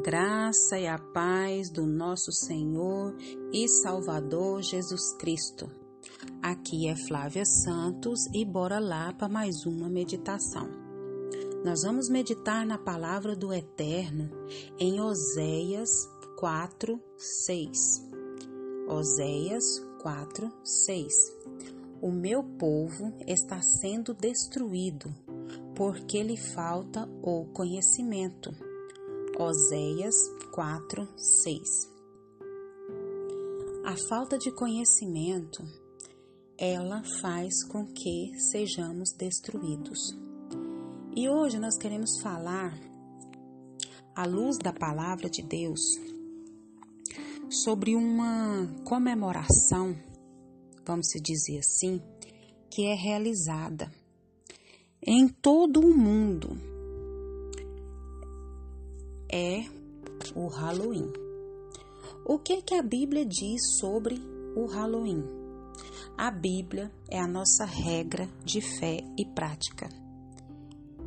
graça e a paz do nosso Senhor e Salvador Jesus Cristo. Aqui é Flávia Santos e bora lá para mais uma meditação. Nós vamos meditar na palavra do Eterno em Oséias 4, 6. Oséias 4, 6. O meu povo está sendo destruído porque lhe falta o conhecimento. Oséias 4, 6 A falta de conhecimento, ela faz com que sejamos destruídos. E hoje nós queremos falar, à luz da palavra de Deus, sobre uma comemoração, vamos dizer assim, que é realizada em todo o mundo é o Halloween. O que que a Bíblia diz sobre o Halloween? A Bíblia é a nossa regra de fé e prática.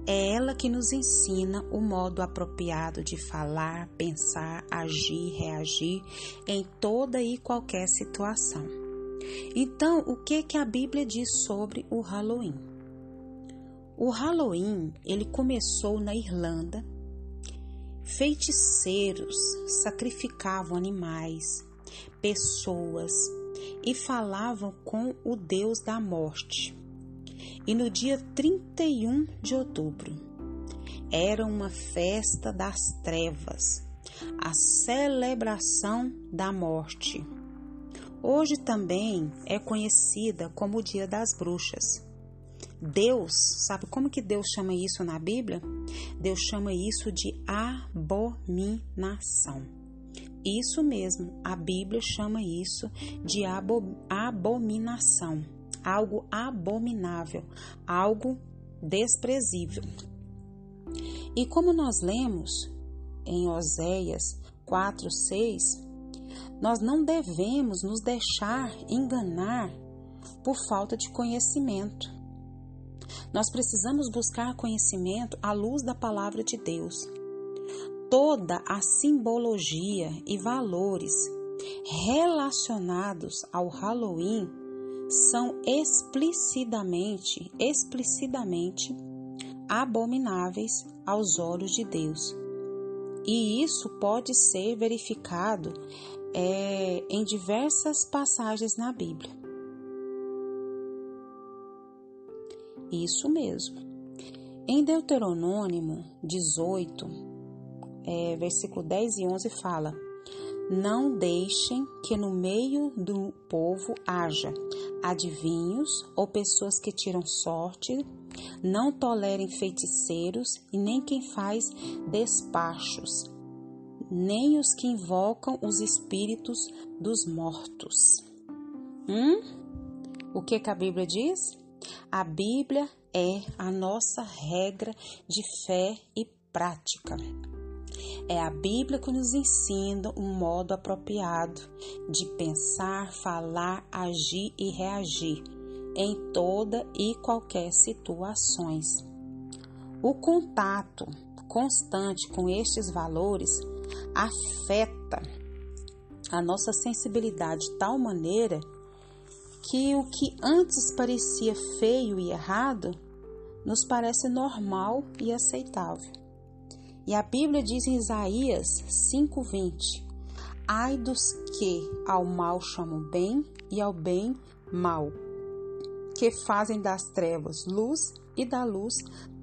É ela que nos ensina o modo apropriado de falar, pensar, agir, reagir em toda e qualquer situação. Então, o que que a Bíblia diz sobre o Halloween? O Halloween, ele começou na Irlanda. Feiticeiros sacrificavam animais, pessoas e falavam com o deus da morte. E no dia 31 de outubro era uma festa das trevas, a celebração da morte. Hoje também é conhecida como o Dia das Bruxas. Deus, sabe como que Deus chama isso na Bíblia? Deus chama isso de abominação. Isso mesmo, a Bíblia chama isso de abo abominação, algo abominável, algo desprezível. E como nós lemos em Oséias 4, 6, nós não devemos nos deixar enganar por falta de conhecimento. Nós precisamos buscar conhecimento à luz da palavra de Deus. Toda a simbologia e valores relacionados ao Halloween são explicitamente, explicitamente abomináveis aos olhos de Deus. E isso pode ser verificado é, em diversas passagens na Bíblia. Isso mesmo. Em Deuteronômio 18, é, versículo 10 e 11 fala: Não deixem que no meio do povo haja adivinhos ou pessoas que tiram sorte, não tolerem feiticeiros e nem quem faz despachos, nem os que invocam os espíritos dos mortos. Hum? O que, que a Bíblia diz? A Bíblia é a nossa regra de fé e prática. É a Bíblia que nos ensina um modo apropriado de pensar, falar, agir e reagir em toda e qualquer situações. O contato constante com estes valores afeta a nossa sensibilidade de tal maneira que o que antes parecia feio e errado nos parece normal e aceitável. E a Bíblia diz em Isaías 5:20: Ai dos que ao mal chamam bem e ao bem mal, que fazem das trevas luz e da luz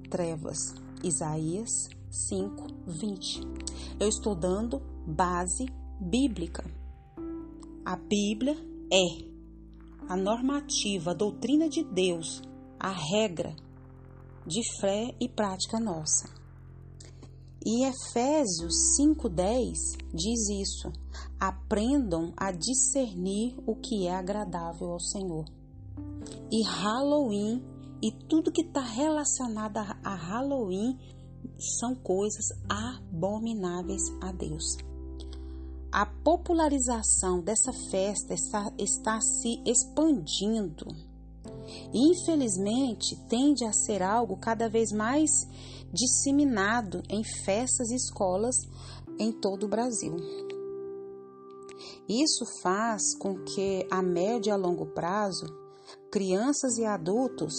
trevas. Isaías 5:20. Eu estou dando base bíblica. A Bíblia é a normativa, a doutrina de Deus, a regra de fé e prática nossa. E Efésios 5:10 diz isso: aprendam a discernir o que é agradável ao Senhor. E Halloween e tudo que está relacionado a Halloween são coisas abomináveis a Deus. A popularização dessa festa está, está se expandindo. Infelizmente, tende a ser algo cada vez mais disseminado em festas e escolas em todo o Brasil. Isso faz com que, a médio e a longo prazo, crianças e adultos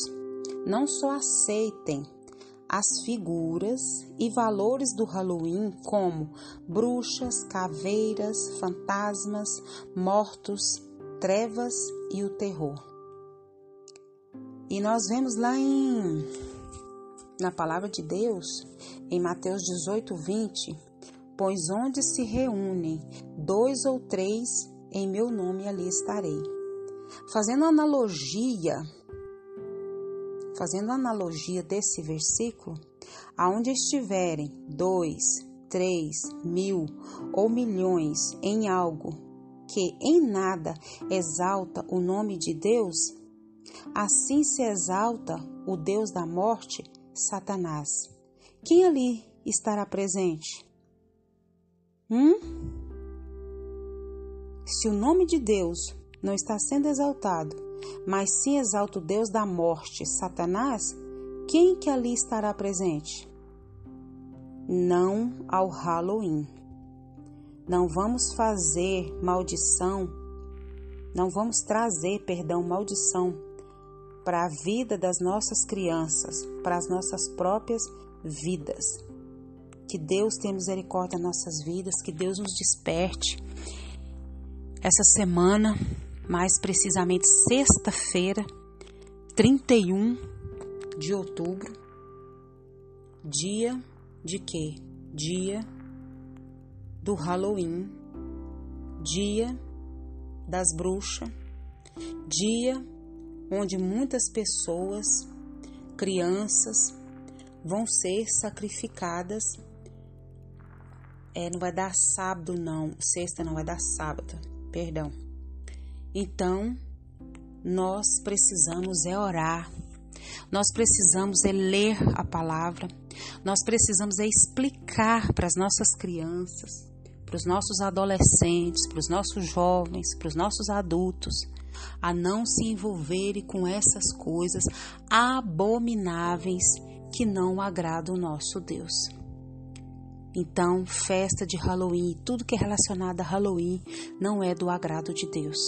não só aceitem as figuras e valores do Halloween, como bruxas, caveiras, fantasmas, mortos, trevas e o terror. E nós vemos lá em na palavra de Deus, em Mateus 18, 20, pois onde se reúnem dois ou três, em meu nome ali estarei. Fazendo analogia fazendo analogia desse versículo, aonde estiverem dois, três, mil ou milhões em algo que em nada exalta o nome de Deus, assim se exalta o Deus da morte, Satanás. Quem ali estará presente? Hum? Se o nome de Deus não está sendo exaltado, mas se exalta o Deus da morte, Satanás, quem que ali estará presente? Não ao Halloween. Não vamos fazer maldição, não vamos trazer, perdão, maldição para a vida das nossas crianças, para as nossas próprias vidas. Que Deus tenha misericórdia das nossas vidas, que Deus nos desperte. Essa semana mais precisamente sexta-feira, 31 de outubro, dia de quê? Dia do Halloween, dia das bruxas, dia onde muitas pessoas, crianças, vão ser sacrificadas. É, não vai dar sábado, não. Sexta não vai dar sábado, perdão. Então, nós precisamos é orar. Nós precisamos é ler a palavra. Nós precisamos é explicar para as nossas crianças, para os nossos adolescentes, para os nossos jovens, para os nossos adultos, a não se envolverem com essas coisas abomináveis que não agradam o nosso Deus. Então, festa de Halloween, tudo que é relacionado a Halloween não é do agrado de Deus.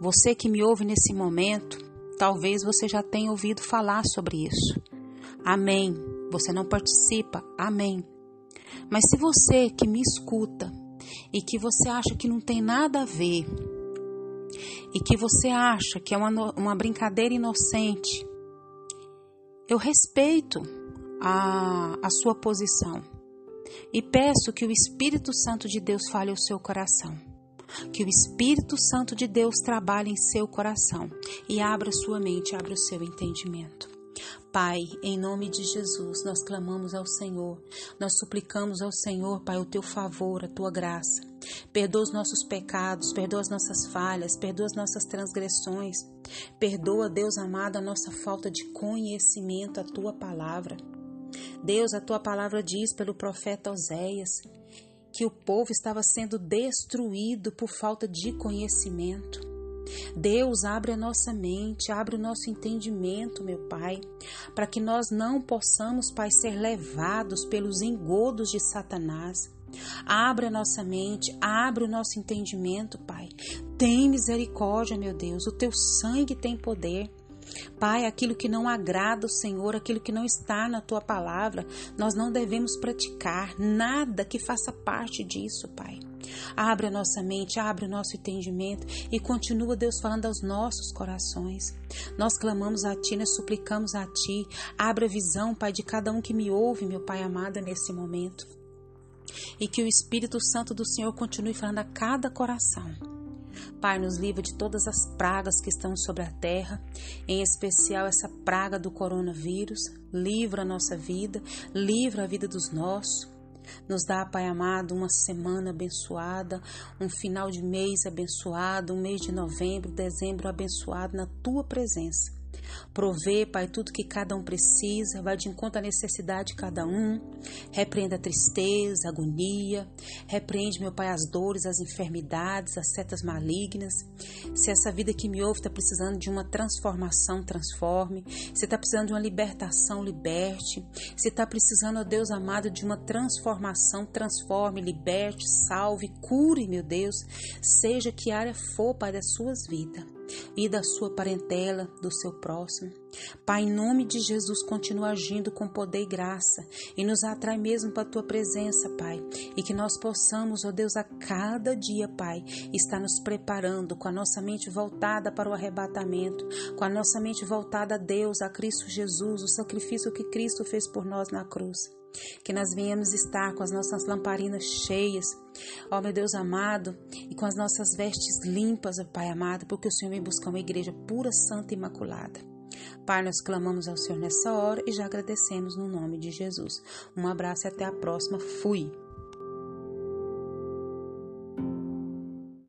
Você que me ouve nesse momento, talvez você já tenha ouvido falar sobre isso. Amém. Você não participa. Amém. Mas se você que me escuta e que você acha que não tem nada a ver e que você acha que é uma, uma brincadeira inocente, eu respeito a, a sua posição e peço que o Espírito Santo de Deus fale ao seu coração. Que o Espírito Santo de Deus trabalhe em seu coração e abra sua mente, abra o seu entendimento. Pai, em nome de Jesus, nós clamamos ao Senhor, nós suplicamos ao Senhor, Pai, o teu favor, a tua graça. Perdoa os nossos pecados, perdoa as nossas falhas, perdoa as nossas transgressões. Perdoa, Deus amado, a nossa falta de conhecimento, a tua palavra. Deus, a tua palavra diz pelo profeta Oséias que o povo estava sendo destruído por falta de conhecimento. Deus, abre a nossa mente, abre o nosso entendimento, meu Pai, para que nós não possamos, Pai, ser levados pelos engodos de Satanás. Abre a nossa mente, abre o nosso entendimento, Pai. Tem misericórdia, meu Deus. O teu sangue tem poder. Pai, aquilo que não agrada o Senhor, aquilo que não está na tua palavra, nós não devemos praticar nada que faça parte disso, Pai. Abre a nossa mente, abre o nosso entendimento e continua, Deus, falando aos nossos corações. Nós clamamos a Ti, nós suplicamos a Ti. Abre a visão, Pai, de cada um que me ouve, meu Pai amado, nesse momento. E que o Espírito Santo do Senhor continue falando a cada coração Pai, nos livra de todas as pragas que estão sobre a terra, em especial essa praga do coronavírus. Livra a nossa vida, livra a vida dos nossos. Nos dá, Pai amado, uma semana abençoada, um final de mês abençoado, um mês de novembro, dezembro abençoado na tua presença. Provê, Pai, tudo que cada um precisa, vai de encontro à necessidade de cada um. Repreenda a tristeza, a agonia. Repreende, meu Pai, as dores, as enfermidades, as setas malignas. Se essa vida que me ouve está precisando de uma transformação, transforme. Se está precisando de uma libertação, liberte. Se está precisando, ó Deus amado, de uma transformação, transforme, liberte, salve, cure, meu Deus. Seja que área for, Pai, das suas vidas e da sua parentela, do seu próximo. Pai, em nome de Jesus, continua agindo com poder e graça e nos atrai mesmo para a tua presença, Pai, e que nós possamos, ó Deus, a cada dia, Pai, estar nos preparando com a nossa mente voltada para o arrebatamento, com a nossa mente voltada a Deus, a Cristo Jesus, o sacrifício que Cristo fez por nós na cruz. Que nós venhamos estar com as nossas lamparinas cheias, ó meu Deus amado, e com as nossas vestes limpas, ó Pai amado, porque o Senhor me busca uma igreja pura, santa e imaculada. Pai, nós clamamos ao Senhor nessa hora e já agradecemos no nome de Jesus. Um abraço e até a próxima. Fui.